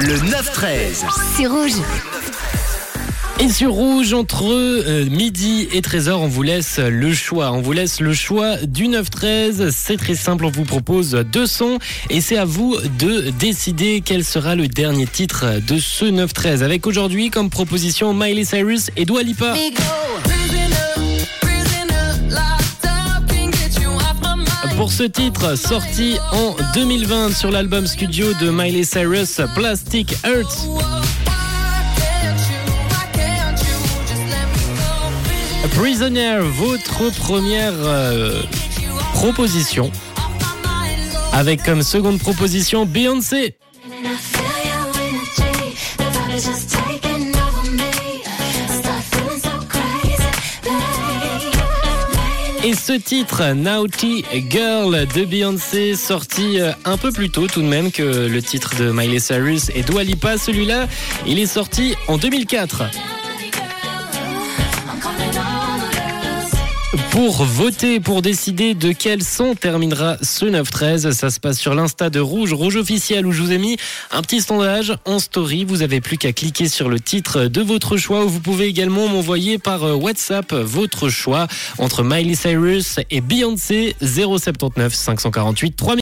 Le 9-13. C'est rouge. Et sur Rouge, entre euh, midi et 13h, on vous laisse le choix. On vous laisse le choix du 9-13. C'est très simple, on vous propose deux sons et c'est à vous de décider quel sera le dernier titre de ce 9-13. Avec aujourd'hui comme proposition Miley Cyrus et Dua Lipa. Pour ce titre, sorti en 2020 sur l'album studio de Miley Cyrus, Plastic Heart. Prisoner, votre première euh, proposition. Avec comme seconde proposition Beyoncé. Et ce titre, Naughty Girl de Beyoncé, sorti euh, un peu plus tôt tout de même que le titre de Miley Cyrus et Dua Lipa. Celui-là, il est sorti en 2004. Pour voter, pour décider de quel son terminera ce 9-13, ça se passe sur l'Insta de Rouge, Rouge officiel, où je vous ai mis un petit sondage en story. Vous avez plus qu'à cliquer sur le titre de votre choix, ou vous pouvez également m'envoyer par euh, WhatsApp votre choix entre Miley Cyrus et Beyoncé 079 548 3000.